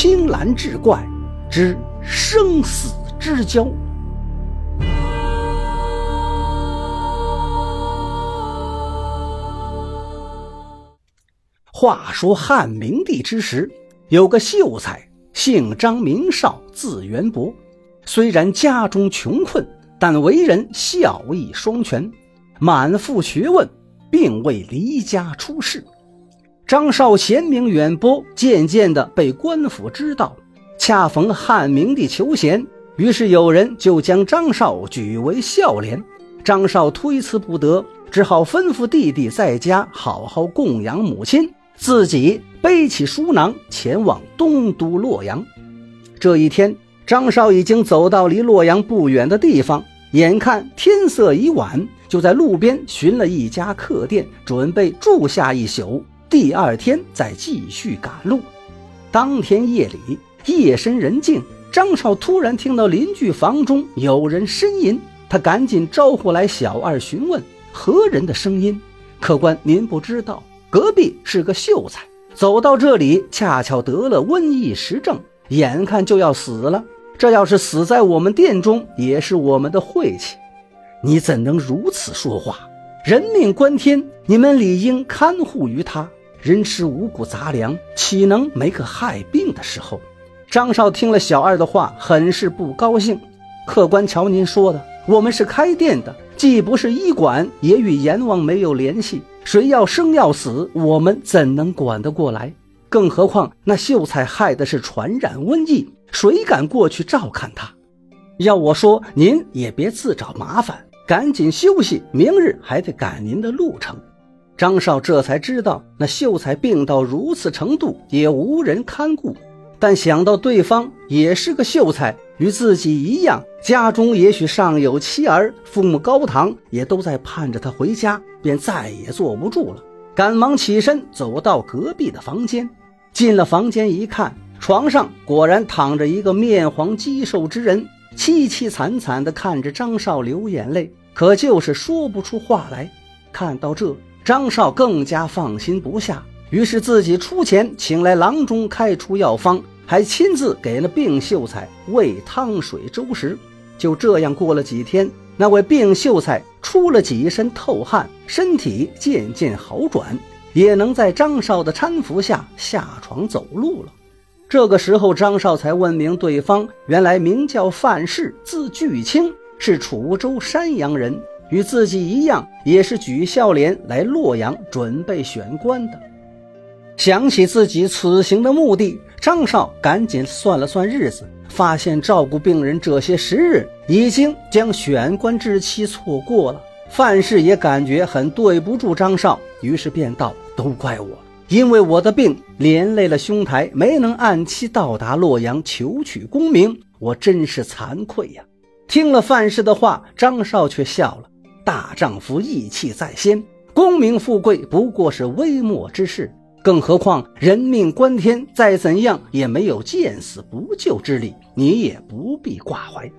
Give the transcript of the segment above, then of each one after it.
青蓝志怪之生死之交。话说汉明帝之时，有个秀才，姓张，名绍，字元伯。虽然家中穷困，但为人孝义双全，满腹学问，并未离家出仕。张绍贤名远播，渐渐的被官府知道。恰逢汉明帝求贤，于是有人就将张绍举为孝廉。张绍推辞不得，只好吩咐弟弟在家好好供养母亲。自己背起书囊前往东都洛阳。这一天，张绍已经走到离洛阳不远的地方，眼看天色已晚，就在路边寻了一家客店，准备住下一宿，第二天再继续赶路。当天夜里，夜深人静，张少突然听到邻居房中有人呻吟，他赶紧招呼来小二询问何人的声音。客官，您不知道。隔壁是个秀才，走到这里恰巧得了瘟疫实症，眼看就要死了。这要是死在我们店中，也是我们的晦气。你怎能如此说话？人命关天，你们理应看护于他。人吃五谷杂粮，岂能没个害病的时候？张少听了小二的话，很是不高兴。客官，瞧您说的，我们是开店的，既不是医馆，也与阎王没有联系。谁要生要死，我们怎能管得过来？更何况那秀才害的是传染瘟疫，谁敢过去照看他？要我说，您也别自找麻烦，赶紧休息，明日还得赶您的路程。张少这才知道，那秀才病到如此程度，也无人看顾。但想到对方也是个秀才，与自己一样，家中也许尚有妻儿，父母高堂也都在盼着他回家，便再也坐不住了，赶忙起身走到隔壁的房间。进了房间一看，床上果然躺着一个面黄肌瘦之人，凄凄惨惨地看着张少流眼泪，可就是说不出话来。看到这，张少更加放心不下。于是自己出钱请来郎中开出药方，还亲自给了病秀才喂汤水粥食。就这样过了几天，那位病秀才出了几身透汗，身体渐渐好转，也能在张少的搀扶下下床走路了。这个时候，张少才问明对方原来名叫范氏，字巨清，是楚州山阳人，与自己一样，也是举孝廉来洛阳准备选官的。想起自己此行的目的，张少赶紧算了算日子，发现照顾病人这些时日已经将选官之期错过了。范氏也感觉很对不住张少，于是便道：“都怪我，因为我的病连累了兄台，没能按期到达洛阳求取功名，我真是惭愧呀。”听了范氏的话，张少却笑了：“大丈夫义气在先，功名富贵不过是微末之事。”更何况人命关天，再怎样也没有见死不救之理，你也不必挂怀。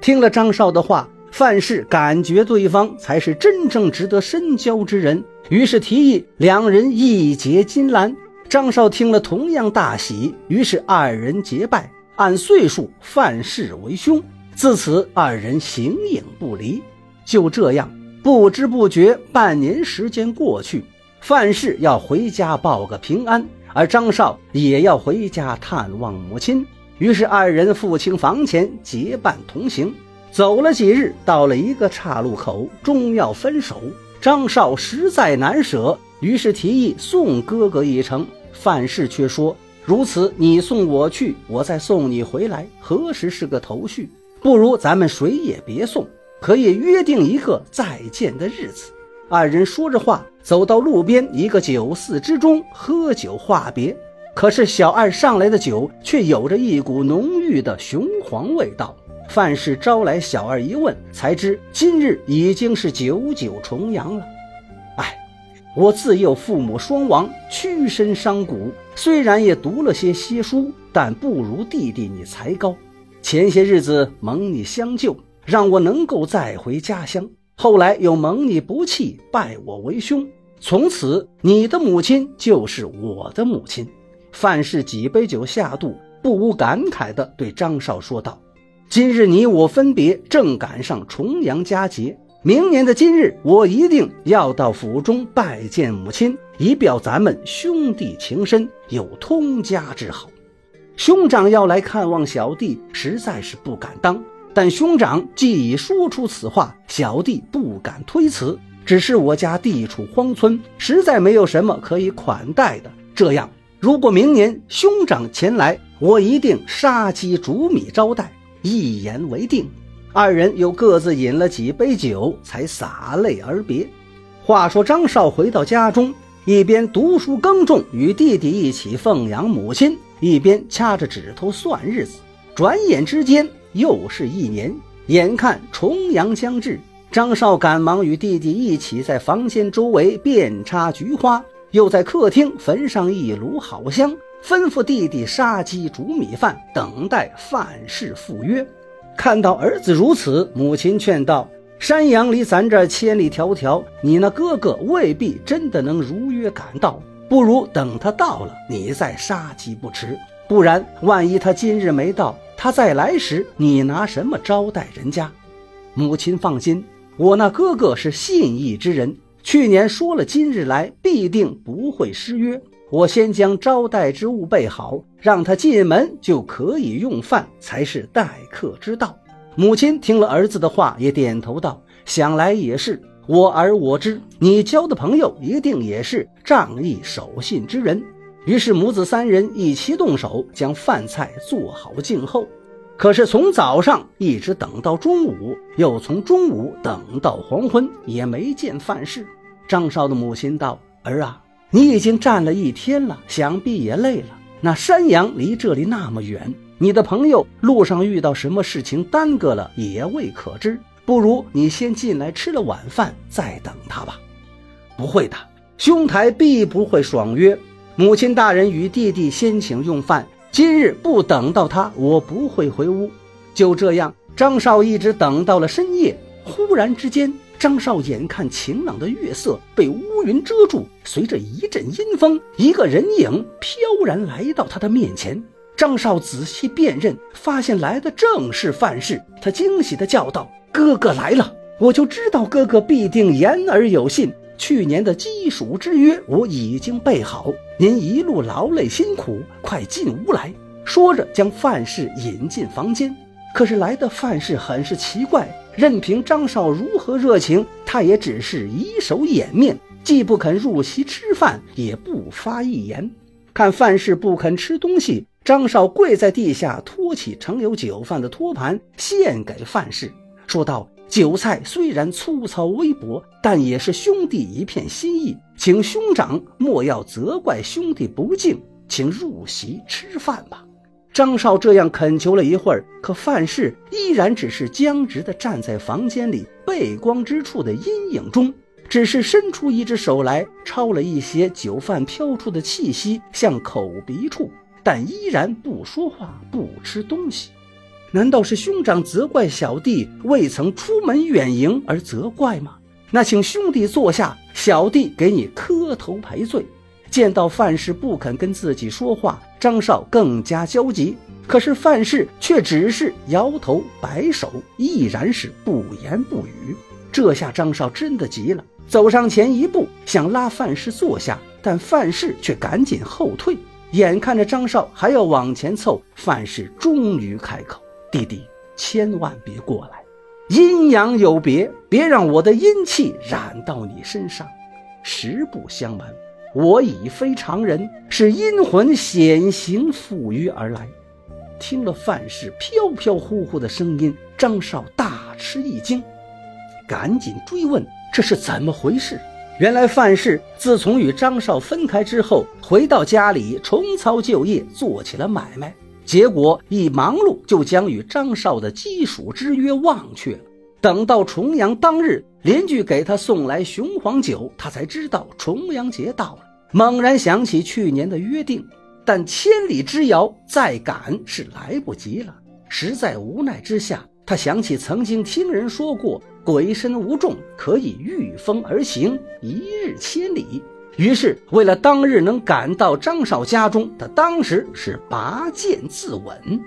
听了张少的话，范氏感觉对方才是真正值得深交之人，于是提议两人义结金兰。张少听了同样大喜，于是二人结拜，按岁数范氏为兄。自此二人形影不离。就这样，不知不觉半年时间过去。范氏要回家报个平安，而张少也要回家探望母亲。于是二人付清房钱，结伴同行。走了几日，到了一个岔路口，终要分手。张少实在难舍，于是提议送哥哥一程。范氏却说：“如此，你送我去，我再送你回来，何时是个头绪？不如咱们谁也别送，可以约定一个再见的日子。”二人说着话，走到路边一个酒肆之中，喝酒话别。可是小二上来的酒却有着一股浓郁的雄黄味道。范氏招来小二一问，才知今日已经是九九重阳了。哎，我自幼父母双亡，屈身伤骨，虽然也读了些些书，但不如弟弟你才高。前些日子蒙你相救，让我能够再回家乡。后来又蒙你不弃，拜我为兄，从此你的母亲就是我的母亲。范氏几杯酒下肚，不无感慨地对张少说道：“今日你我分别，正赶上重阳佳节。明年的今日，我一定要到府中拜见母亲，以表咱们兄弟情深，有通家之好。兄长要来看望小弟，实在是不敢当。但兄长既已说出此话，小弟不敢推辞。只是我家地处荒村，实在没有什么可以款待的。这样。”如果明年兄长前来，我一定杀鸡煮米招待，一言为定。二人又各自饮了几杯酒，才洒泪而别。话说张少回到家中，一边读书耕种，与弟弟一起奉养母亲，一边掐着指头算日子。转眼之间又是一年，眼看重阳将至，张少赶忙与弟弟一起在房间周围遍插菊花。又在客厅焚上一炉好香，吩咐弟弟杀鸡煮米饭，等待范氏赴约。看到儿子如此，母亲劝道：“山阳离咱这千里迢迢，你那哥哥未必真的能如约赶到，不如等他到了，你再杀鸡不迟。不然，万一他今日没到，他再来时，你拿什么招待人家？”母亲放心，我那哥哥是信义之人。去年说了，今日来必定不会失约。我先将招待之物备好，让他进门就可以用饭，才是待客之道。母亲听了儿子的话，也点头道：“想来也是，我而我知，你交的朋友一定也是仗义守信之人。”于是母子三人一起动手，将饭菜做好静候。可是从早上一直等到中午，又从中午等到黄昏，也没见范氏。张少的母亲道：“儿啊，你已经站了一天了，想必也累了。那山羊离这里那么远，你的朋友路上遇到什么事情耽搁了也未可知。不如你先进来吃了晚饭，再等他吧。”不会的，兄台必不会爽约。母亲大人与弟弟先请用饭，今日不等到他，我不会回屋。就这样，张少一直等到了深夜。忽然之间。张少眼看晴朗的月色被乌云遮住，随着一阵阴风，一个人影飘然来到他的面前。张少仔细辨认，发现来的正是范氏。他惊喜地叫道：“哥哥来了！我就知道哥哥必定言而有信。去年的基属之约我已经备好，您一路劳累辛苦，快进屋来。”说着，将范氏引进房间。可是来的范氏很是奇怪。任凭张少如何热情，他也只是以手掩面，既不肯入席吃饭，也不发一言。看范氏不肯吃东西，张少跪在地下，托起盛有酒饭的托盘，献给范氏，说道：“酒菜虽然粗糙微薄，但也是兄弟一片心意，请兄长莫要责怪兄弟不敬，请入席吃饭吧。”张少这样恳求了一会儿，可范氏依然只是僵直地站在房间里背光之处的阴影中，只是伸出一只手来抄了一些酒饭飘出的气息向口鼻处，但依然不说话，不吃东西。难道是兄长责怪小弟未曾出门远迎而责怪吗？那请兄弟坐下，小弟给你磕头赔罪。见到范氏不肯跟自己说话，张少更加焦急。可是范氏却只是摇头摆手，依然是不言不语。这下张少真的急了，走上前一步想拉范氏坐下，但范氏却赶紧后退。眼看着张少还要往前凑，范氏终于开口：“弟弟，千万别过来，阴阳有别，别让我的阴气染到你身上。实不相瞒。”我已非常人，是阴魂显形附于而来。听了范氏飘飘忽忽的声音，张少大吃一惊，赶紧追问这是怎么回事。原来范氏自从与张少分开之后，回到家里重操旧业，做起了买卖，结果一忙碌就将与张少的基属之约忘却了。等到重阳当日，邻居给他送来雄黄酒，他才知道重阳节到了。猛然想起去年的约定，但千里之遥，再赶是来不及了。实在无奈之下，他想起曾经听人说过，鬼神无众，可以御风而行，一日千里。于是，为了当日能赶到张少家中，他当时是拔剑自刎。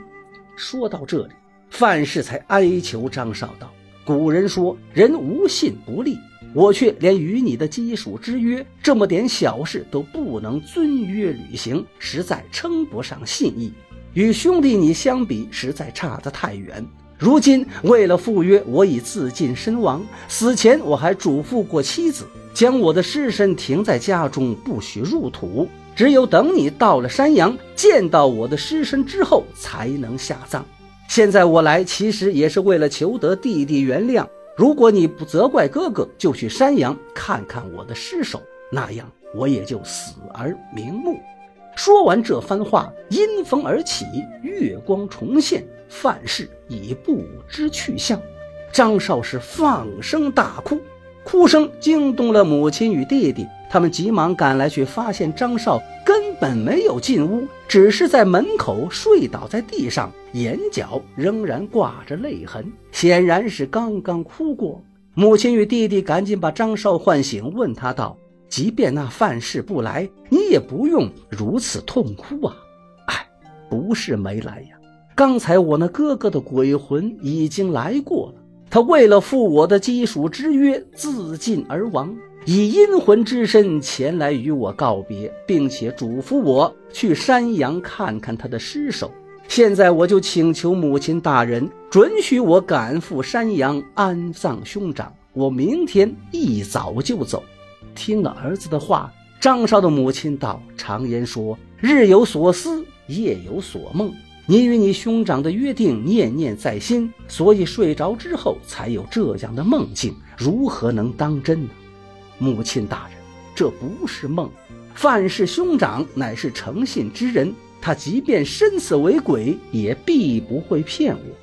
说到这里，范氏才哀求张少道：“古人说，人无信不立，我却连与你的基础之约这么点小事都不能遵约履行，实在称不上信义。与兄弟你相比，实在差得太远。如今为了赴约，我已自尽身亡。死前我还嘱咐过妻子。”将我的尸身停在家中，不许入土。只有等你到了山阳，见到我的尸身之后，才能下葬。现在我来，其实也是为了求得弟弟原谅。如果你不责怪哥哥，就去山阳看看我的尸首，那样我也就死而瞑目。说完这番话，阴风而起，月光重现，范氏已不知去向。张少是放声大哭。哭声惊动了母亲与弟弟，他们急忙赶来，却发现张少根本没有进屋，只是在门口睡倒在地上，眼角仍然挂着泪痕，显然是刚刚哭过。母亲与弟弟赶紧把张少唤醒，问他道：“即便那范氏不来，你也不用如此痛哭啊！”“哎，不是没来呀，刚才我那哥哥的鬼魂已经来过了。”他为了负我的基属之约，自尽而亡，以阴魂之身前来与我告别，并且嘱咐我去山阳看看他的尸首。现在我就请求母亲大人准许我赶赴山阳安葬兄长，我明天一早就走。听了儿子的话，张少的母亲道：“常言说，日有所思，夜有所梦。”你与你兄长的约定念念在心，所以睡着之后才有这样的梦境，如何能当真呢？母亲大人，这不是梦，范氏兄长乃是诚信之人，他即便身死为鬼，也必不会骗我。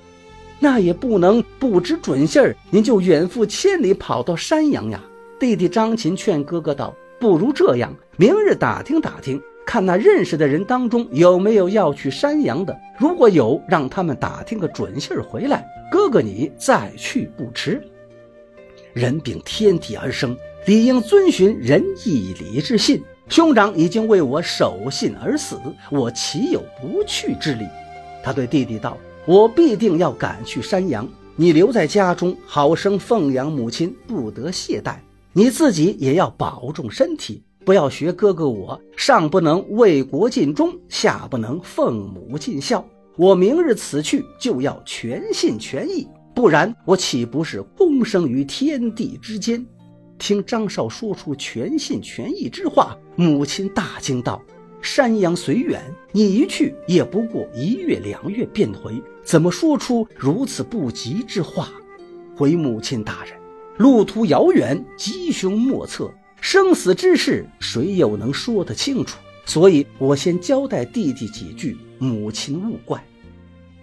那也不能不知准信儿，您就远赴千里跑到山阳呀？弟弟张琴劝哥哥道：“不如这样，明日打听打听。”看那认识的人当中有没有要去山阳的，如果有，让他们打听个准信儿回来。哥哥你再去不迟。人禀天地而生，理应遵循仁义礼智信。兄长已经为我守信而死，我岂有不去之理？他对弟弟道：“我必定要赶去山阳，你留在家中，好生奉养母亲，不得懈怠。你自己也要保重身体。”不要学哥哥我，上不能为国尽忠，下不能奉母尽孝。我明日此去就要全心全意，不然我岂不是空生于天地之间？听张少说出全心全意之话，母亲大惊道：“山阳虽远，你一去也不过一月两月便回，怎么说出如此不吉之话？”回母亲大人，路途遥远，吉凶莫测。生死之事，谁又能说得清楚？所以我先交代弟弟几句，母亲勿怪。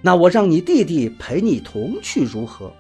那我让你弟弟陪你同去如何？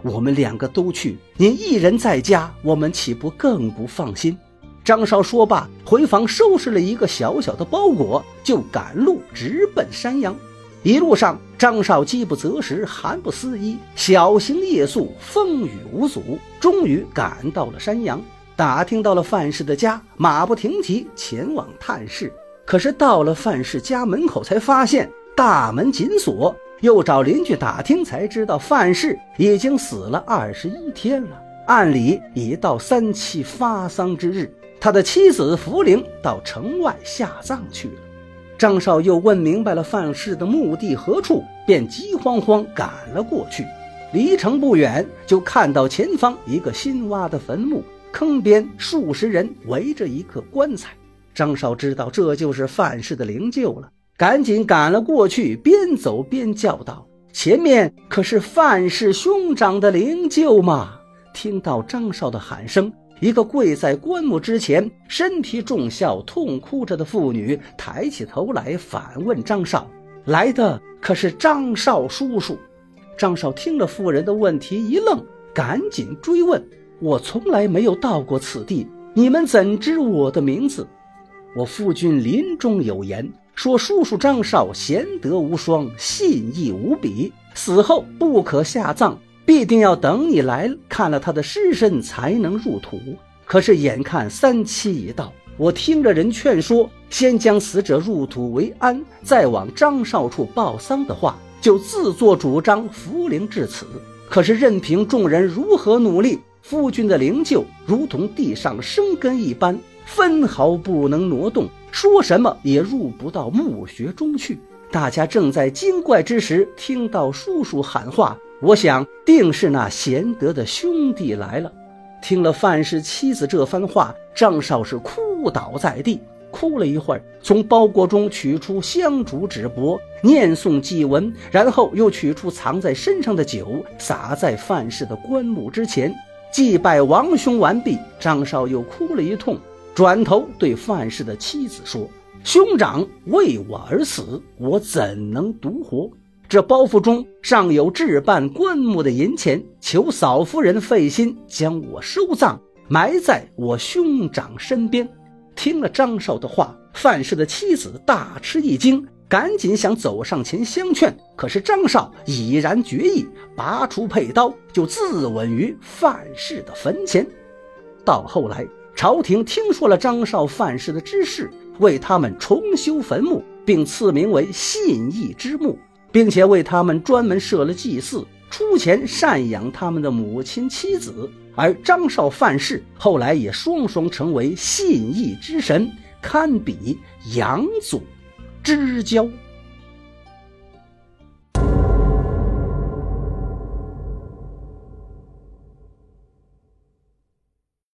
我们两个都去，您一人在家，我们岂不更不放心？张少说罢，回房收拾了一个小小的包裹，就赶路直奔山阳。一路上，张少饥不择食，寒不思衣，小行夜宿，风雨无阻，终于赶到了山阳。打听到了范氏的家，马不停蹄前往探视。可是到了范氏家门口，才发现大门紧锁。又找邻居打听，才知道范氏已经死了二十一天了。按理已到三七发丧之日，他的妻子福陵到城外下葬去了。张少又问明白了范氏的墓地何处，便急慌慌赶了过去。离城不远，就看到前方一个新挖的坟墓。坑边数十人围着一个棺材，张少知道这就是范氏的灵柩了，赶紧赶了过去，边走边叫道：“前面可是范氏兄长的灵柩吗？”听到张少的喊声，一个跪在棺木之前、身披重孝、痛哭着的妇女抬起头来反问张少：“来的可是张少叔叔？”张少听了妇人的问题一愣，赶紧追问。我从来没有到过此地，你们怎知我的名字？我父君临终有言，说叔叔张少贤德无双，信义无比，死后不可下葬，必定要等你来看了他的尸身才能入土。可是眼看三七已到，我听着人劝说，先将死者入土为安，再往张少处报丧的话，就自作主张扶灵至此。可是任凭众人如何努力，夫君的灵柩如同地上生根一般，分毫不能挪动，说什么也入不到墓穴中去。大家正在惊怪之时，听到叔叔喊话，我想定是那贤德的兄弟来了。听了范氏妻子这番话，张少是哭倒在地，哭了一会儿，从包裹中取出香烛纸帛，念诵祭文，然后又取出藏在身上的酒，洒在范氏的棺木之前，祭拜王兄完毕。张少又哭了一通，转头对范氏的妻子说：“兄长为我而死，我怎能独活？”这包袱中尚有置办棺木的银钱，求嫂夫人费心将我收葬，埋在我兄长身边。听了张少的话，范氏的妻子大吃一惊，赶紧想走上前相劝，可是张少已然决意，拔出佩刀就自刎于范氏的坟前。到后来，朝廷听说了张少、范氏的之事，为他们重修坟墓，并赐名为信义之墓。并且为他们专门设了祭祀，出钱赡养他们的母亲妻子，而张少、范氏后来也双双成为信义之神，堪比杨祖知交。